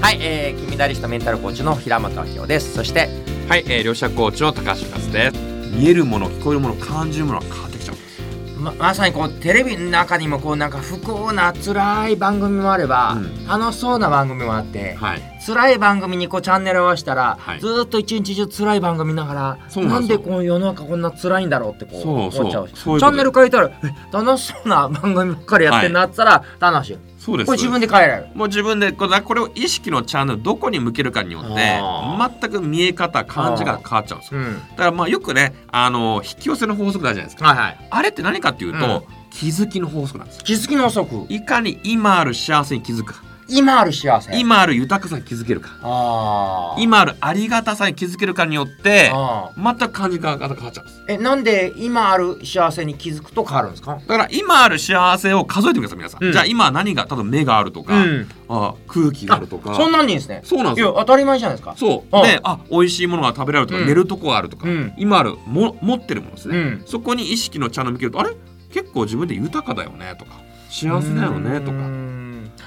はい、えー、金メダリストメンタルコーチの平本明夫です。そしてはい、えー、両者コーチの高橋和です。見えるもの聞こえるもの感じるものが変わってきちゃう。ままさにこうテレビの中にもこうなんか不幸な辛い番組もあれば、うん。楽しそうな番組もあって、はい。辛い番組にこうチャンネルを合わせたら、はい。ずーっと一日中辛い番組見ながらなそうなんでこの世の中こんな辛いんだろうってこうそうそう。思っちゃうし。チャンネル変えたらえ楽しそうな番組ばっかりやってんなったら楽しいそうです。これ自分で変えられる。もう自分でこれこれを意識のチャンネルどこに向けるかによってあ全く見え方感じが変わっちゃうんですよ。うん。だからまあよくねあの引き寄せの法則だじゃないですか。はいはい。あれって何かっていうと、うん。気づきの法則なんですよ。気づきの遅くいかに今ある幸せに気づくか今ある幸せ。今ある豊かさに気づけるか。今あるありがたさに気づけるかによってあ全く感じ方が変わっちゃうんです。ーえなんで今ある幸せに気づくと変わるんですか？だから今ある幸せを数えてください皆さん、うん。じゃあ今何が多分目があるとか、うん。あ空気があるとか。そんなんでいいんですね。そうなんですよ。いや当たり前じゃないですか。そう。あであ美味しいものが食べられるとか、うん。寝るとこがあるとか、うん。今あるも持ってるものですね、うん。そこに意識のチャンネル向けるとあれ？結構自分で豊かだよねとか。幸せだよねとか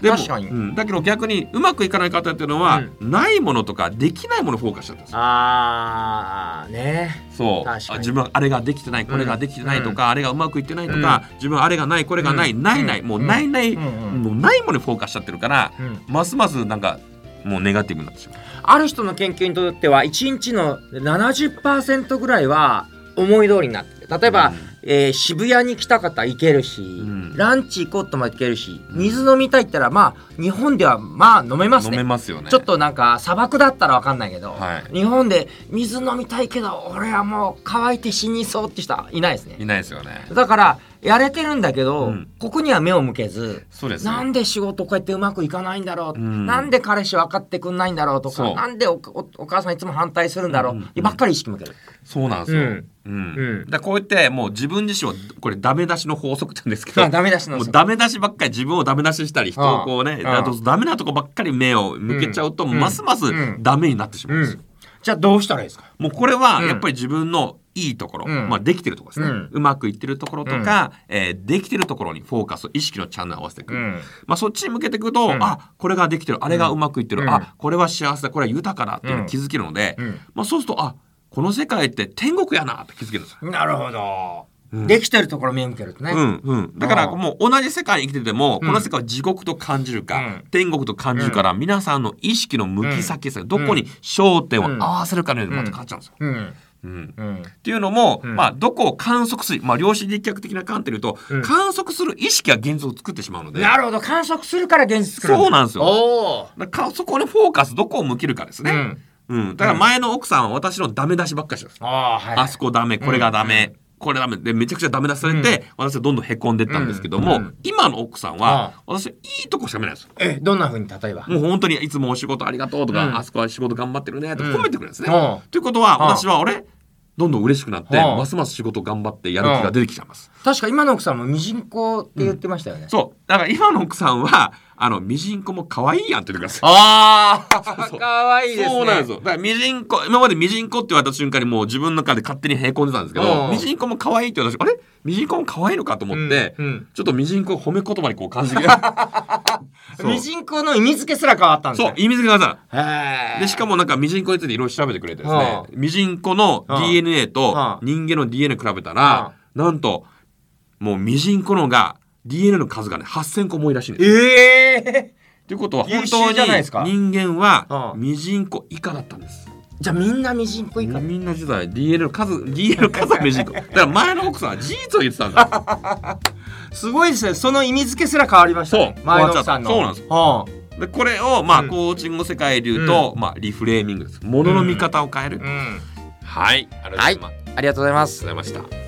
確かに、うん。だけど逆にうまくいかない方っていうのは、ないものとかできないものにフォーカスしちゃったんですよ。あーね。そう。確かに。あ自分はあれができてないこれができてないとか、あれがうまくいってないとか、自分はあれがないこれがない、うん。ないない、もうないない、うん。うん。もうないものにフォーカスしちゃってるから、うん。ますますなんかもうネガティブになってしまう。ある人の研究にとっては1日の70%ぐらいは思い通りになってる。例えば、うんえー渋谷に来た方行けるし、ん。ランチ行こうとも行けるし水飲みたいったらまあ日本ではまあ飲めます飲ねめますよね。ちょっとなんか砂漠だったらわかんないけど、はい。日本で水飲みたいけど俺はもう乾いて死にそうって人はいないですね。いないですよね。だからやれてるんだけど、うん。ここには目を向けずそうですよなんで仕事こうやってうまくいかないんだろう、うん。なんで彼氏分かってくんないんだろうとかなんでおおお母さんいつも反対するんだろう、うん。ばっかり意識向ける。そうなんですよ。ううん。ん。うん。だこうやってもう自分自身をこれダメ出しの法則って言うんですけど。あダメ出しのもうダメ出しばっかり自分をダメ出ししたり人をこうねうんだとダメなとこばっかり目を向けちゃうと、うん。ますますうん。ダメになってしまうんですよ。うん、じゃあどうしたらいいですか？もうこれはうんやっぱり自分のいいところ、うん。まあできてるところですね、ううんまくいってるところとか、えーできてるところにフォーカス意識のチャンネルを合わせていく、うん。まあそっちに向けていくと、うん。あこれができてる。あれがうまくいってる、うん。あこれは幸せだ。これは豊かだっていうのうん。に気づけるので、うん。まあそうするとあこの世界って天国やなって気づけるんですよ。なるほど、うん。できてるところ目を向けるとね、うんうん、だからもう同じ世界に生きてても、うん。この世界を地獄と感じるか、うん。天国と感じるから、皆さんの意識の向き先ですね、どこに焦点を合わせるかによってまた変わっちゃうんですよ。うん。うんうんっていうのも、うん。まあ、どこを観測する、まあ、量子力学的な観点で言うと、うん。観測する意識が現実を作ってしまうので、なるほど。観測するから現実作るそうなんですよ。おー。だからそこにフォーカス、どこを向けるかですね。うん。うん。だから前の奥さんは私のダメ出しばっかりしてます。あーはいあそこダメ、これがダメ、これダメでめちゃくちゃダメ出しされて、私はどんどんへこんでったんですけども、うん。今の奥さんは、私いいとこしか見ないです。よ。えどんな風に例えば？もう本当にいつもお仕事ありがとうとか、うん。あそこは仕事頑張ってるねとかうん。褒めてくれるんですね。うん。ということは、うん私は俺どんどん嬉しくなって、うんますます仕事頑張ってやる気が出てきちゃいます。確か今の奥さんもミジンコって言ってましたよね、そう。だから今の奥さんは、あの、ミジンコも可愛いやんって言ってください。ああかわいいですね。そうなんですよ。だからミジンコ、今までミジンコって言われた瞬間にもう自分の中で勝手にへこんでたんですけど、うん。ミジンコも可愛いって私、あれ？ミジンコも可愛いのかと思って、うんうん。ちょっとミジンコを褒め言葉にこう感じてそうミジンコの意味付けすら変わったんですそうね、意味付けがさ、で、しかもなんかミジンコについていろいろ調べてくれてですねはあ、ミジンコのはあ DNA とはあ人間の DNA 比べたはら、なんと、もうミジンコのが DNA の数がね、8000個も多いらしいんです。ええということは本優当秀じゃないですか？に人間はあはミジンコ以下だったんです。じゃあみんなミジンコ以下。みんな時代 DNA の数 DNA の数はミジンコ。だから前の奥さんは事実を言ってたんだ。すごいですね。その意味付けすら変わりましたね。前の奥さんの。そうなんですよ。でこれをまあうん。コーチングの世界で言うと、まあリフレーミングです。ものの見方を変える。うん。はい。ありがとうございます。ありがとうございます。ありがとうございました。